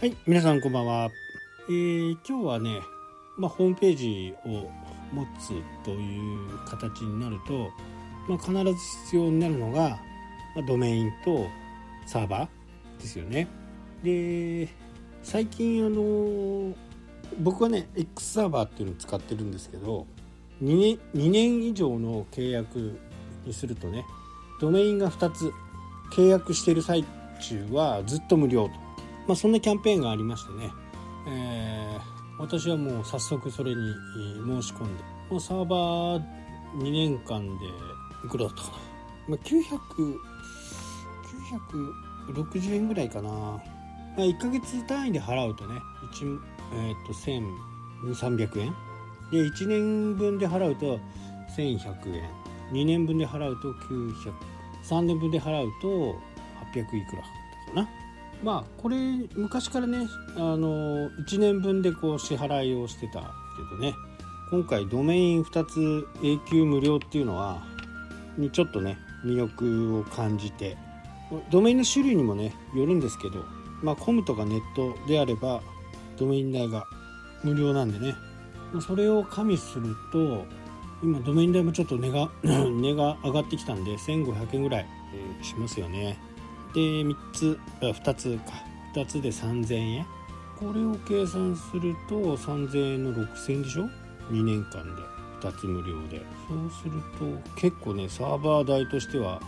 はい、皆さんこんばんは。えー、今日はね、まあ、ホームページを持つという形になると、まあ、必ず必要になるのが、まあ、ドメインとサーバーですよね。で、最近あの僕はね X サーバーっていうのを使ってるんですけど2年 ,2 年以上の契約にするとねドメインが2つ契約してる最中はずっと無料と、まあ、そんなキャンペーンがありましてね、えー、私はもう早速それに申し込んでもうサーバー2年間でいくらだったかな、まあ、900 960円ぐらいかな、まあ、1ヶ月単位で払うとね1、えー、と1300円。で1年分で払うと1100円。2年分で払うと9003年分で払うと800いくらだったかなまあこれ昔からねあの1年分でこう支払いをしてたけどね今回ドメイン2つ永久無料っていうのはにちょっとね魅力を感じてドメインの種類にもねよるんですけどまあコムとかネットであればドメイン代が無料なんでねそれを加味すると今ドメイン代もちょっと値が 値が上がってきたんで1500円ぐらいしますよね。で3つ2つか。2つで3000円。これを計算すると3000円の6000円でしょ？2年間で。2つ無料で。そうすると結構ねサーバー代としては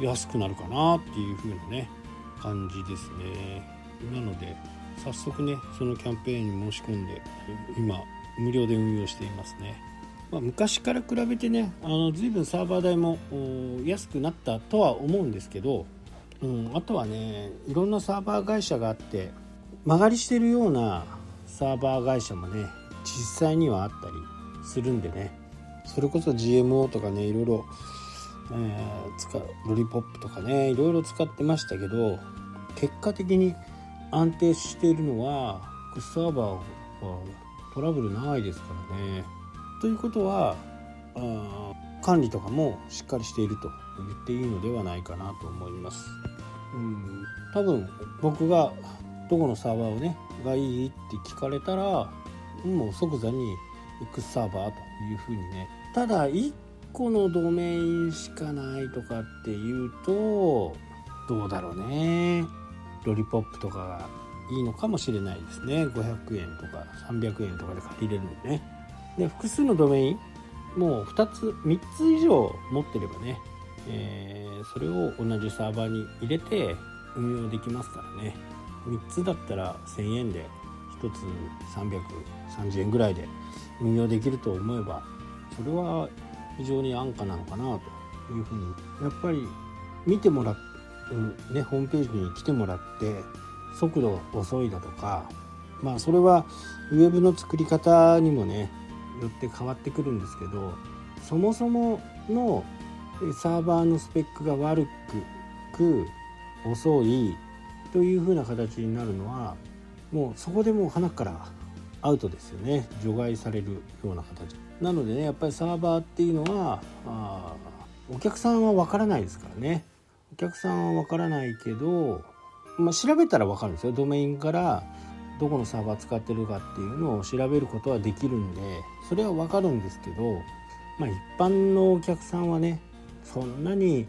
安くなるかなっていう風なね感じですね。なので早速ねそのキャンペーンに申し込んで今無料で運用していますね、まあ、昔から比べてねあの随分サーバー代も安くなったとは思うんですけど、うん、あとはねいろんなサーバー会社があって曲がりしてるようなサーバー会社もね実際にはあったりするんでねそれこそ GMO とかねいろいろ、えー、使うロリポップとかねいろいろ使ってましたけど結果的に安定しているのはサーバーはトラブルないですからね。ということはあ管理とかもしっかりしていると言っていいのではないかなと思います。うん。多分僕がどこのサーバーをねがいいって聞かれたらもう即座に X サーバーというふうにね。ただ1個のドメインしかないとかっていうとどうだろうね。ロリポップとかがいいのかもしれないですね。500円とか300円とかで借りれるんでね。で複数のドメインもう2つ3つ以上持ってればね、えー、それを同じサーバーに入れて運用できますからね。3つだったら1000円で1つ330円ぐらいで運用できると思えばそれは非常に安価なのかなというふうに。やっぱり見てもらって、ね、ホームページに来てもらって速度が遅いだとかまあそれはウェブの作り方にもねよって変わってくるんですけどそもそものサーバーのスペックが悪く遅いというふうな形になるのはもうそこでもう花からアウトですよね。除外されるような形。なのでねやっぱりサーバーっていうのはあお客さんは分からないですからね。お客さんは分からないけどまあ、調べたら分かるんですよ。ドメインからどこのサーバー使ってるかっていうのを調べることはできるんでそれは分かるんですけど、まあ、一般のお客さんはねそんなに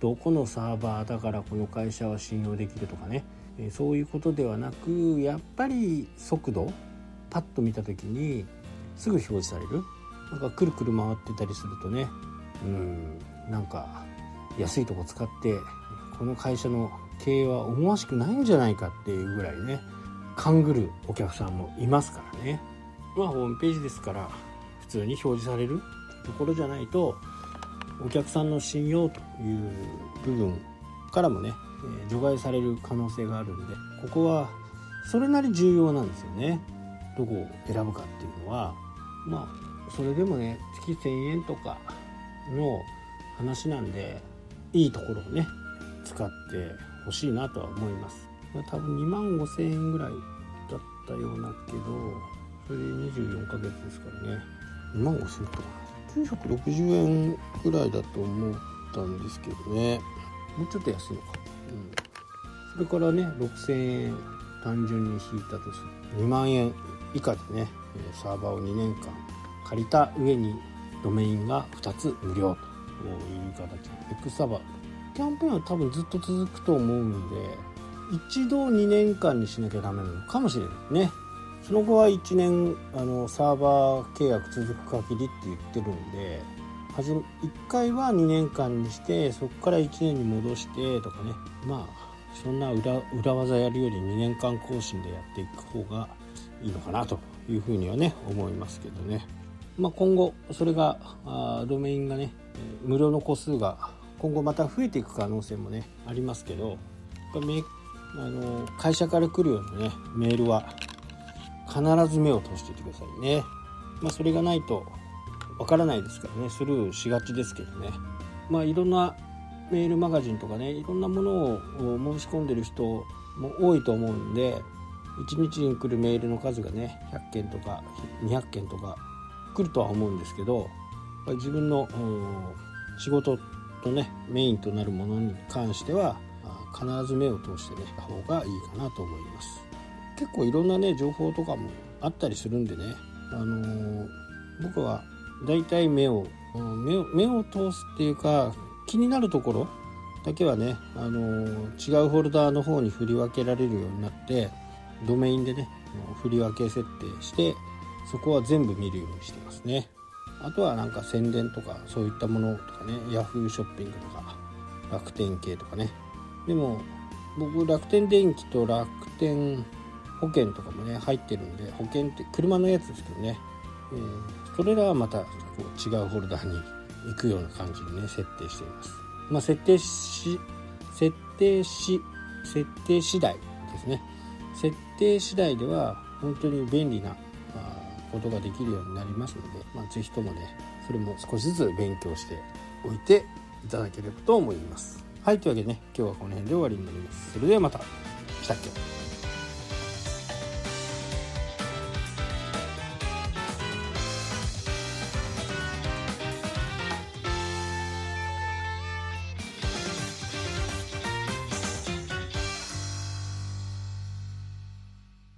どこのサーバーだからこの会社は信用できるとかね。そういうことではなくやっぱり速度パッと見た時にすぐ表示される。なんかくるくる回ってたりするとね。うんなんか安いとこ使ってこの会社の経営は思わしくないんじゃないかっていうぐらいね勘ぐるお客さんもいますからね。まあホームページですから普通に表示されるところじゃないとお客さんの信用という部分からもね、除外される可能性があるんでここはそれなり重要なんですよね。どこを選ぶかっていうのは。まあそれでもね月1000円とかの話なんでいいところをね使ってほしいなとは思います。多分2万5千円ぐらいだったようなけどそれで24ヶ月ですからね。2万5千円とか。960円ぐらいだと思ったんですけどね。もうちょっと安いのか、うん、それからね6000円単純に引いたとする。2万円以下でねサーバーを2年間借りた上にドメインが2つ無料と。いう形 X サーバー。キャンペーンは多分ずっと続くと思うんで一度2年間にしなきゃダメなのかもしれないねその後は1年あのサーバー契約続く限りって言ってるんで1回は2年間にしてそこから1年に戻してとかね。まあそんな裏裏技やるより2年間更新でやっていく方がいいのかなというふうにはね思いますけどね、まあ、今後それがあドメインがね無料の個数が今後また増えていく可能性もねありますけどあの会社から来るようなねメールは必ず目を通していてくださいね、まあ、それがないとわからないですからね。スルーしがちですけどね。まあいろんなメールマガジンとかねいろんなものを申し込んでる人も多いと思うんで1日に来るメールの数がね100件とか200件とか来るとは思うんですけど自分の仕事とねメインとなるものに関しては必ず目を通してねた方がいいかなと思います。結構いろんなね情報とかもあったりするんでね。あのー、僕はだいたい目を目を通すっていうか気になるところだけはね、あのー、違うフォルダーの方に振り分けられるようになってドメインでね振り分け設定してそこは全部見るようにしてますね。あとはなんか宣伝とかそういったものとかね Yahoo ショッピングとか楽天系とかね。でも僕楽天電気と楽天保険とかもね入ってるんで保険って車のやつですけどね、えー、それらはまたこう違うフォルダーに行くような感じにね設定しています。まあ設定し設定し設定次第ですね。設定次第では本当に便利なことができるようになりますので、まあ、ぜひともねそれも少しずつ勉強しておいていただければと思います。はいというわけでね今日はこの辺で終わりになります。それではまた。したっけ？